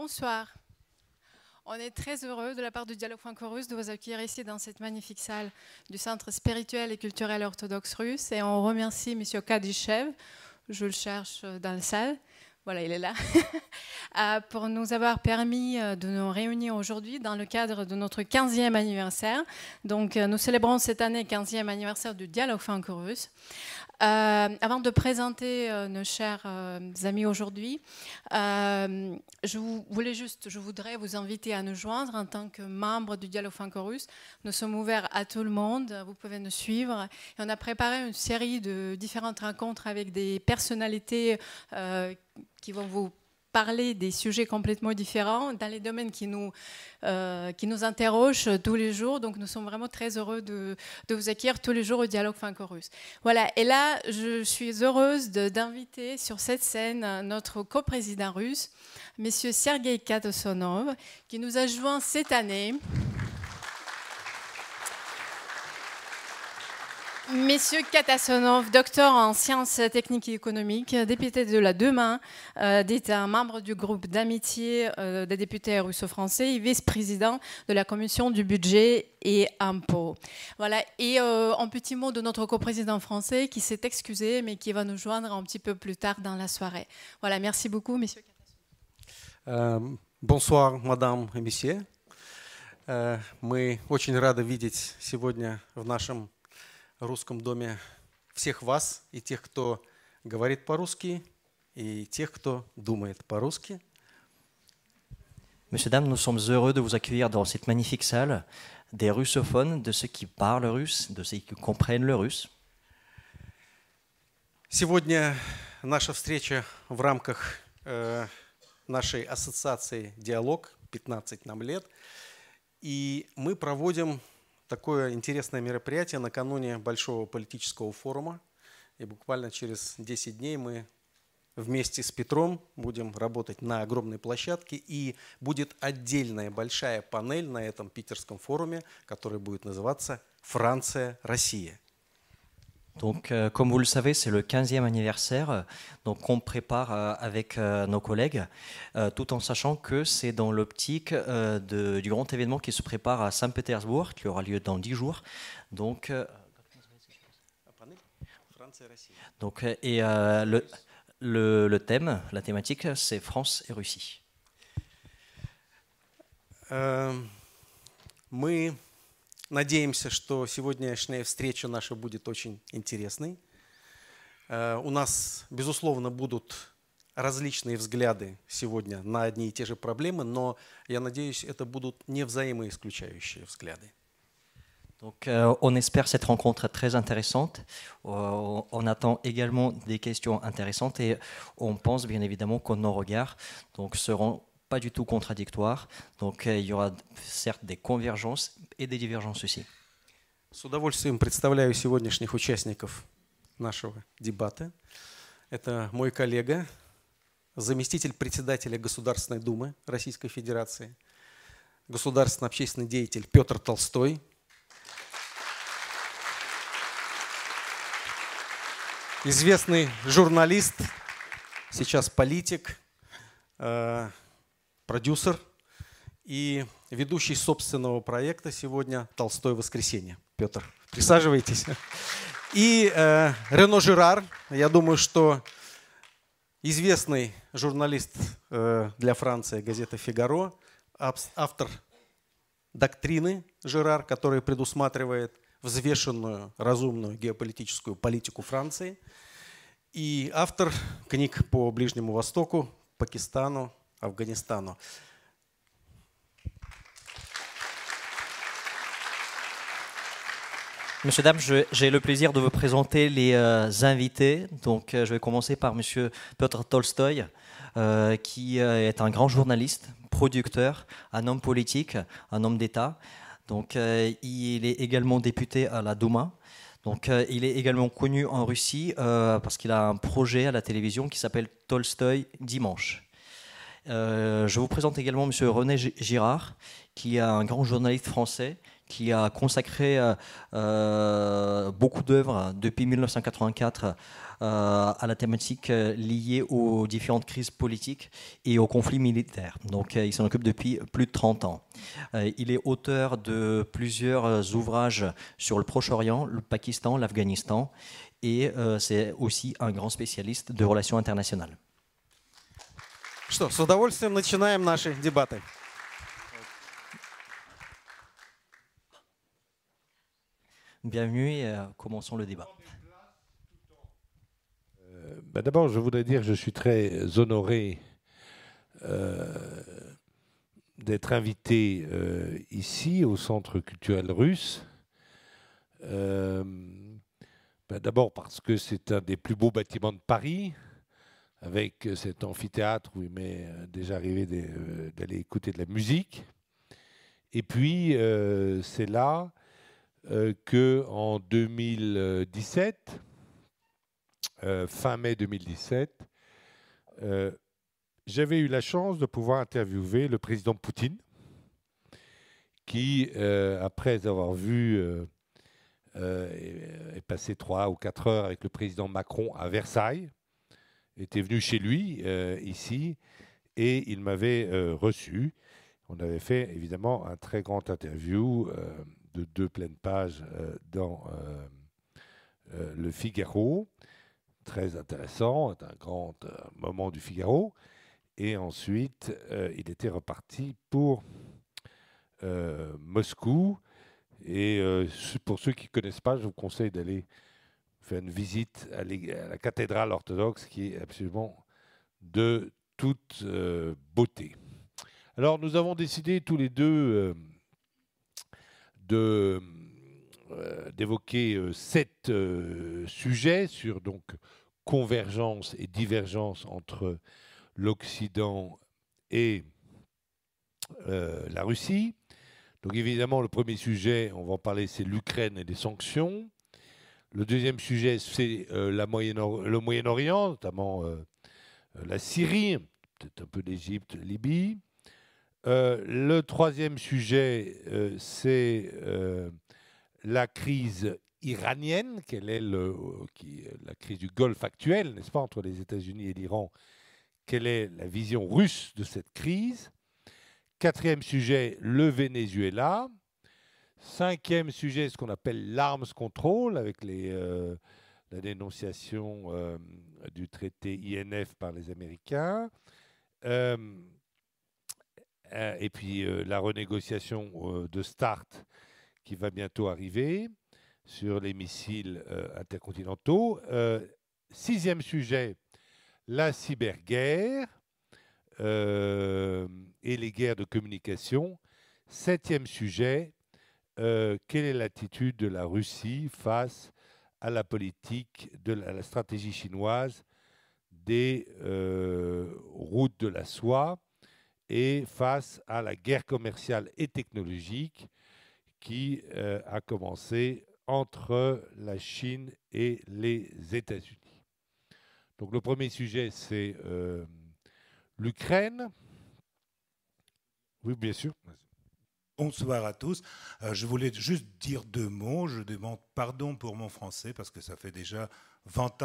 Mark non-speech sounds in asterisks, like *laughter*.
bonsoir. On est très heureux de la part du Dialogue franco-russe de vous accueillir ici dans cette magnifique salle du Centre spirituel et culturel orthodoxe russe. Et on remercie M. Kadyshev, je le cherche dans la salle, voilà, il est là, euh, *laughs* pour nous avoir permis euh, de nous réunir aujourd'hui dans le cadre de notre 15e anniversaire. Donc, euh, nous célébrons cette année 15e anniversaire du dialogue franco-russe. avant de présenter nos chers amis aujourd'hui, je voulais juste, je voudrais vous inviter à nous joindre en tant que membre du dialogue franco-russe. Nous sommes ouverts à tout le monde. Vous pouvez nous suivre. Et on a préparé une série de différentes rencontres avec des personnalités qui vont vous parler des sujets complètement différents dans les domaines qui nous, euh, qui nous interrogent tous les jours. Donc nous sommes vraiment très heureux de, de vous accueillir tous les jours au Dialogue franco-russe. Voilà, et là, je suis heureuse d'inviter sur cette scène notre coprésident russe, M. Sergei Katosonov, qui nous a joint cette année. Messieurs Katasonov, docteur en sciences techniques et économiques, député de la Demain euh, d'État, membre du groupe d'amitié euh, des députés russo-français et vice-président de la commission du budget et impôts. Voilà. Et euh, un petit mot de notre coprésident français qui s'est excusé, mais qui va nous joindre un petit peu plus tard dans la soirée. Voilà. Merci beaucoup, messieurs Katasonov. bonsoir, madame et messieurs. Мы очень рады видеть сегодня в нашем русском доме всех вас, и тех, кто говорит по-русски, et тех, кто думает по-русски. Monsieur, dames, nous sommes heureux de vous accueillir dans cette magnifique salle des russophones, de ceux qui parlent russe, de ceux qui comprennent le russe. Сегодня наша встреча в рамках э, нашей ассоциации «Диалог», 15 нам лет, и мы проводим такое интересное мероприятие накануне большого политического форума. И буквально через 10 дней мы вместе с Петром будем работать на огромной площадке. И будет отдельная большая панель на этом питерском форуме, которая будет называться «Франция-Россия». Donc, euh, comme vous le savez, c'est le 15e anniversaire, donc on prépare euh, avec euh, nos collègues, tout en sachant que c'est dans l'optique du grand événement qui se prépare à Saint-Pétersbourg, qui aura lieu dans 10 jours. Donc, et le, thème, la thématique, c'est France et Russie. Надеемся, что сегодняшняя встреча наша будет очень интересной. Э, у нас, безусловно, будут различные взгляды сегодня на одни и те же проблемы, но я надеюсь, это будут не взаимоисключающие взгляды. Donc, euh, on espère cette rencontre très intéressante. Euh, on attend également des questions intéressantes et on pense bien évidemment que nos regards donc, seront pas du tout contradictoire. Donc euh, il y aura certes des convergences et des divergences aussi. С удовольствием представляю сегодняшних участников нашего дебата. Это мой коллега, заместитель председателя Государственной Думы Российской Федерации, государственный общественный деятель Петр Толстой, известный журналист, сейчас политик, э, продюсер и ведущий собственного проекта сегодня «Толстой воскресенье». Петр, присаживайтесь. И э, Рено Жирар, я думаю, что известный журналист э, для Франции газеты «Фигаро», автор доктрины Жирар, которая предусматривает взвешенную, разумную геополитическую политику Франции, и автор книг по Ближнему Востоку, Пакистану, Афганистану. Monsieur, dames, j'ai le plaisir de vous présenter les euh, invités. Donc, euh, je vais commencer par Monsieur Piotr Tolstoy, euh, qui est un grand journaliste, producteur, un homme politique, un homme d'État. Donc, il est également député à la Douma. Donc, il est également connu en Russie parce qu'il a un projet à la télévision qui s'appelle Tolstoy Dimanche. Euh, je vous présente également M. René Girard, qui est un grand journaliste français qui a consacré beaucoup d'œuvres depuis 1984 à la thématique liée aux différentes crises politiques et aux conflits militaires. Donc il s'en occupe depuis plus de 30 ans. il est auteur de plusieurs ouvrages sur le Proche-Orient, le Pakistan, l'Afghanistan et c'est aussi un grand spécialiste de relations internationales. Что, с удовольствием начинаем наши дебаты. Bienvenue et euh, commençons le débat. Euh, bah D'abord, je voudrais dire que je suis très honoré euh, d'être invité euh, ici au Centre culturel russe. Euh, bah D'abord parce que c'est un des plus beaux bâtiments de Paris, avec cet amphithéâtre où il m'est déjà arrivé d'aller écouter de la musique. Et puis, euh, c'est là euh, que en 2017, euh, fin mai 2017, euh, j'avais eu la chance de pouvoir interviewer le président Poutine, qui, euh, après avoir vu euh, euh, est passé trois ou quatre heures avec le président Macron à Versailles, était venu chez lui, euh, ici, et il m'avait euh, reçu. On avait fait évidemment un très grand interview euh, de deux pleines pages dans le Figaro, très intéressant, un grand moment du Figaro. Et ensuite, il était reparti pour Moscou. Et pour ceux qui ne connaissent pas, je vous conseille d'aller faire une visite à, la cathédrale orthodoxe qui est absolument de toute euh, beauté. Alors nous avons décidé tous les deux euh, d'évoquer euh, sept euh, sujets sur donc convergence et divergence entre l'Occident et la Russie. Donc évidemment, le premier sujet, on va en parler, c'est l'Ukraine et les sanctions. Le deuxième sujet, c'est euh, le Moyen-Orient, notamment euh, la Syrie, peut-être un peu l'Égypte, Libye. Euh, le troisième sujet, euh, c'est euh, la crise iranienne, quelle est la crise du Golfe actuelle, n'est-ce pas, entre les États-Unis et l'Iran. Quelle est la vision russe de cette crise? Quatrième sujet, le Venezuela. Cinquième sujet, ce qu'on appelle l'arms control, avec euh, la dénonciation euh, du traité INF par les Américains. Euh, et puis la renégociation de START qui va bientôt arriver sur les missiles intercontinentaux. sixième sujet, la cyberguerre et les guerres de communication. Septième sujet, euh, quelle est l'attitude de la Russie face à la politique, de la, stratégie chinoise des euh, routes de la soie et face à la guerre commerciale et technologique qui euh, a commencé entre la Chine et les États-Unis? Donc le premier sujet, c'est l'Ukraine. Oui, bien sûr. Bonsoir à tous. Euh, je voulais juste dire deux mots. Je demande pardon pour mon français parce que ça fait déjà 20 ans.